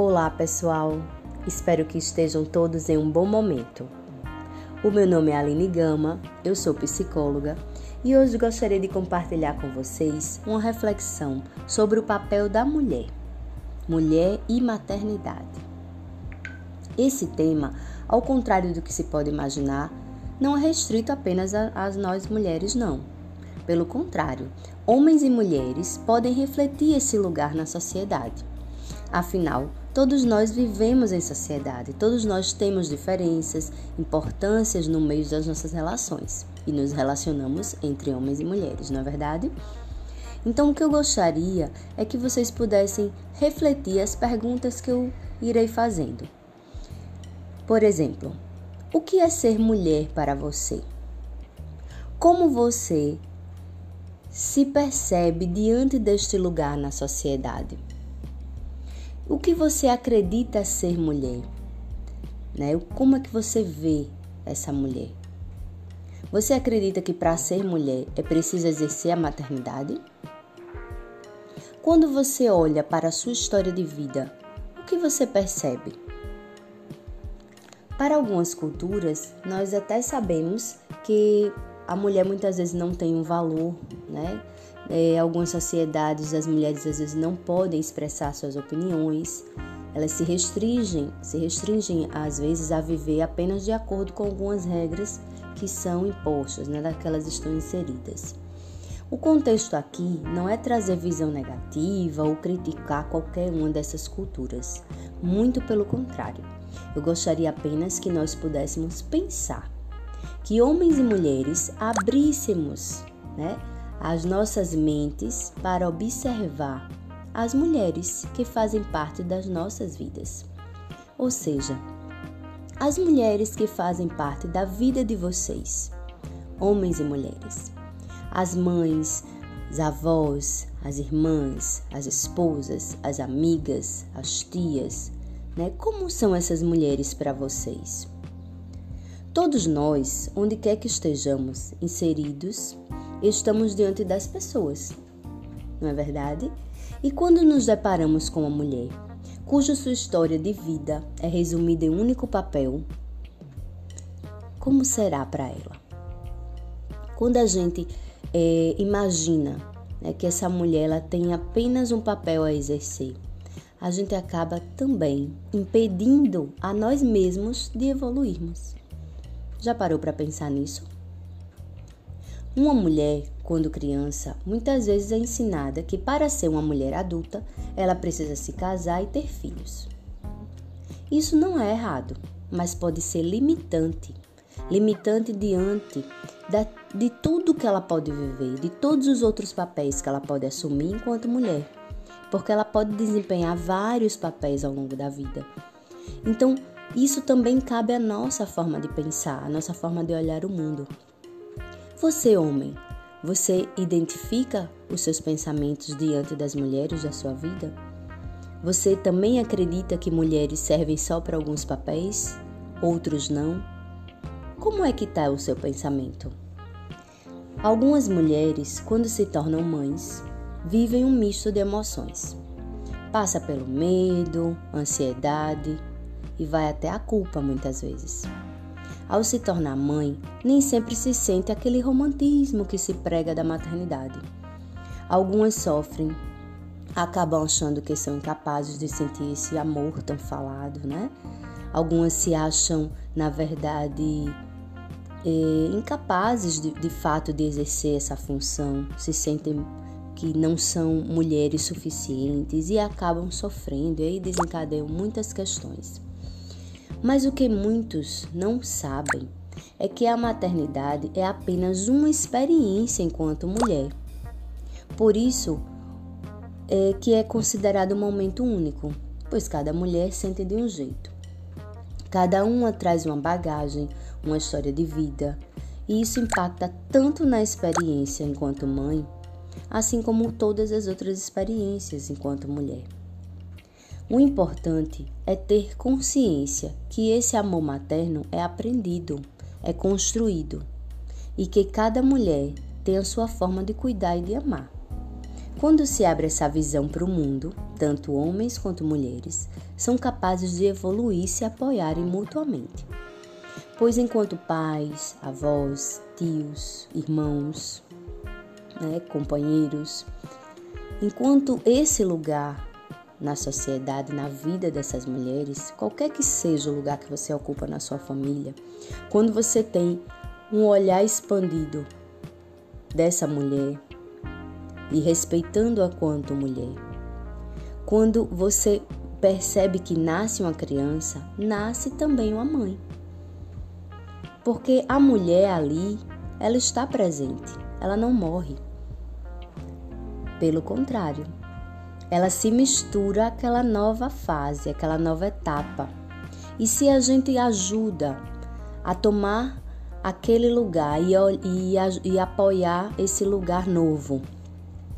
Olá, pessoal. Espero que estejam todos em um bom momento. O meu nome é Aline Gama, eu sou psicóloga e hoje gostaria de compartilhar com vocês uma reflexão sobre o papel da mulher, mulher e maternidade. Esse tema, ao contrário do que se pode imaginar, não é restrito apenas a nós mulheres, não. Pelo contrário, homens e mulheres podem refletir esse lugar na sociedade. Afinal, todos nós vivemos em sociedade, todos nós temos diferenças, importâncias no meio das nossas relações e nos relacionamos entre homens e mulheres, não é verdade? Então, o que eu gostaria é que vocês pudessem refletir as perguntas que eu irei fazendo. Por exemplo, o que é ser mulher para você? Como você se percebe diante deste lugar na sociedade? O que você acredita ser mulher? Né? Como é que você vê essa mulher? Você acredita que para ser mulher é preciso exercer a maternidade? Quando você olha para a sua história de vida, o que você percebe? Para algumas culturas, nós até sabemos que a mulher muitas vezes não tem um valor, né? É, algumas sociedades as mulheres às vezes não podem expressar suas opiniões, elas se restringem, se restringem às vezes a viver apenas de acordo com algumas regras que são impostas, né, daquelas estão inseridas. O contexto aqui não é trazer visão negativa ou criticar qualquer uma dessas culturas, muito pelo contrário. Eu gostaria apenas que nós pudéssemos pensar que homens e mulheres abríssemos, né, as nossas mentes para observar as mulheres que fazem parte das nossas vidas. Ou seja, as mulheres que fazem parte da vida de vocês, homens e mulheres. As mães, as avós, as irmãs, as esposas, as amigas, as tias, né? Como são essas mulheres para vocês? Todos nós, onde quer que estejamos inseridos, estamos diante das pessoas, não é verdade? E quando nos deparamos com uma mulher cuja sua história de vida é resumida em um único papel, como será para ela? Quando a gente é, imagina né, que essa mulher ela tem apenas um papel a exercer, a gente acaba também impedindo a nós mesmos de evoluirmos. Já parou para pensar nisso? Uma mulher, quando criança, muitas vezes é ensinada que para ser uma mulher adulta, ela precisa se casar e ter filhos. Isso não é errado, mas pode ser limitante limitante diante da, de tudo que ela pode viver, de todos os outros papéis que ela pode assumir enquanto mulher, porque ela pode desempenhar vários papéis ao longo da vida. Então, isso também cabe à nossa forma de pensar, à nossa forma de olhar o mundo. Você, homem, você identifica os seus pensamentos diante das mulheres da sua vida? Você também acredita que mulheres servem só para alguns papéis, outros não? Como é que está o seu pensamento? Algumas mulheres, quando se tornam mães, vivem um misto de emoções. Passa pelo medo, ansiedade e vai até a culpa muitas vezes. Ao se tornar mãe, nem sempre se sente aquele romantismo que se prega da maternidade. Algumas sofrem, acabam achando que são incapazes de sentir esse amor tão falado, né? Algumas se acham, na verdade, eh, incapazes de, de fato de exercer essa função, se sentem que não são mulheres suficientes e acabam sofrendo e aí desencadeiam muitas questões. Mas o que muitos não sabem é que a maternidade é apenas uma experiência enquanto mulher. Por isso é que é considerado um momento único, pois cada mulher sente de um jeito. Cada uma traz uma bagagem, uma história de vida, e isso impacta tanto na experiência enquanto mãe, assim como todas as outras experiências enquanto mulher. O importante é ter consciência que esse amor materno é aprendido, é construído e que cada mulher tem a sua forma de cuidar e de amar. Quando se abre essa visão para o mundo, tanto homens quanto mulheres são capazes de evoluir e se apoiarem mutuamente. Pois enquanto pais, avós, tios, irmãos, né, companheiros, enquanto esse lugar na sociedade, na vida dessas mulheres, qualquer que seja o lugar que você ocupa na sua família, quando você tem um olhar expandido dessa mulher e respeitando-a quanto mulher, quando você percebe que nasce uma criança, nasce também uma mãe. Porque a mulher ali, ela está presente, ela não morre. Pelo contrário, ela se mistura àquela nova fase, àquela nova etapa. E se a gente ajuda a tomar aquele lugar e, e, e apoiar esse lugar novo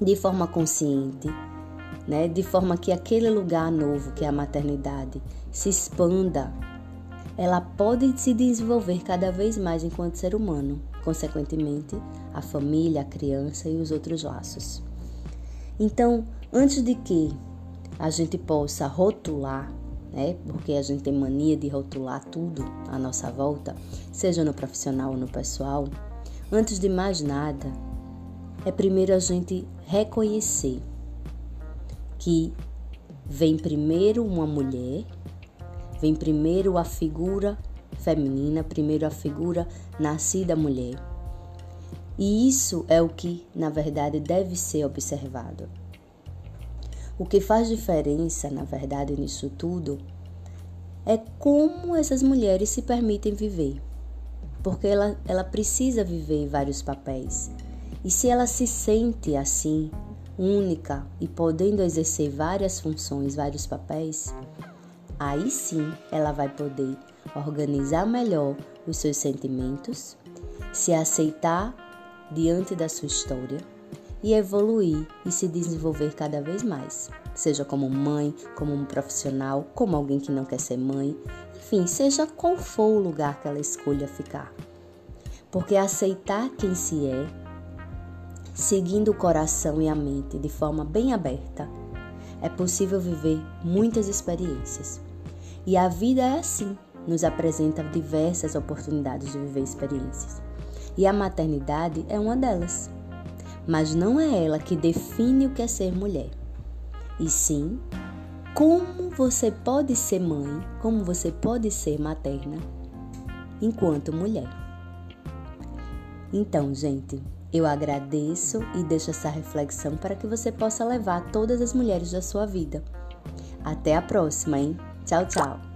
de forma consciente, né? de forma que aquele lugar novo, que é a maternidade, se expanda, ela pode se desenvolver cada vez mais enquanto ser humano, consequentemente, a família, a criança e os outros laços. Então, antes de que a gente possa rotular, né? Porque a gente tem mania de rotular tudo à nossa volta, seja no profissional ou no pessoal. Antes de mais nada, é primeiro a gente reconhecer que vem primeiro uma mulher, vem primeiro a figura feminina, primeiro a figura nascida mulher e isso é o que, na verdade, deve ser observado. O que faz diferença, na verdade, nisso tudo é como essas mulheres se permitem viver. Porque ela, ela precisa viver vários papéis. E se ela se sente assim, única e podendo exercer várias funções, vários papéis, aí sim ela vai poder organizar melhor os seus sentimentos, se aceitar diante da sua história e evoluir e se desenvolver cada vez mais, seja como mãe, como um profissional, como alguém que não quer ser mãe, enfim, seja qual for o lugar que ela escolha ficar. Porque aceitar quem se é, seguindo o coração e a mente de forma bem aberta, é possível viver muitas experiências. E a vida é assim, nos apresenta diversas oportunidades de viver experiências e a maternidade é uma delas. Mas não é ela que define o que é ser mulher, e sim como você pode ser mãe, como você pode ser materna enquanto mulher. Então, gente, eu agradeço e deixo essa reflexão para que você possa levar todas as mulheres da sua vida. Até a próxima, hein? Tchau, tchau!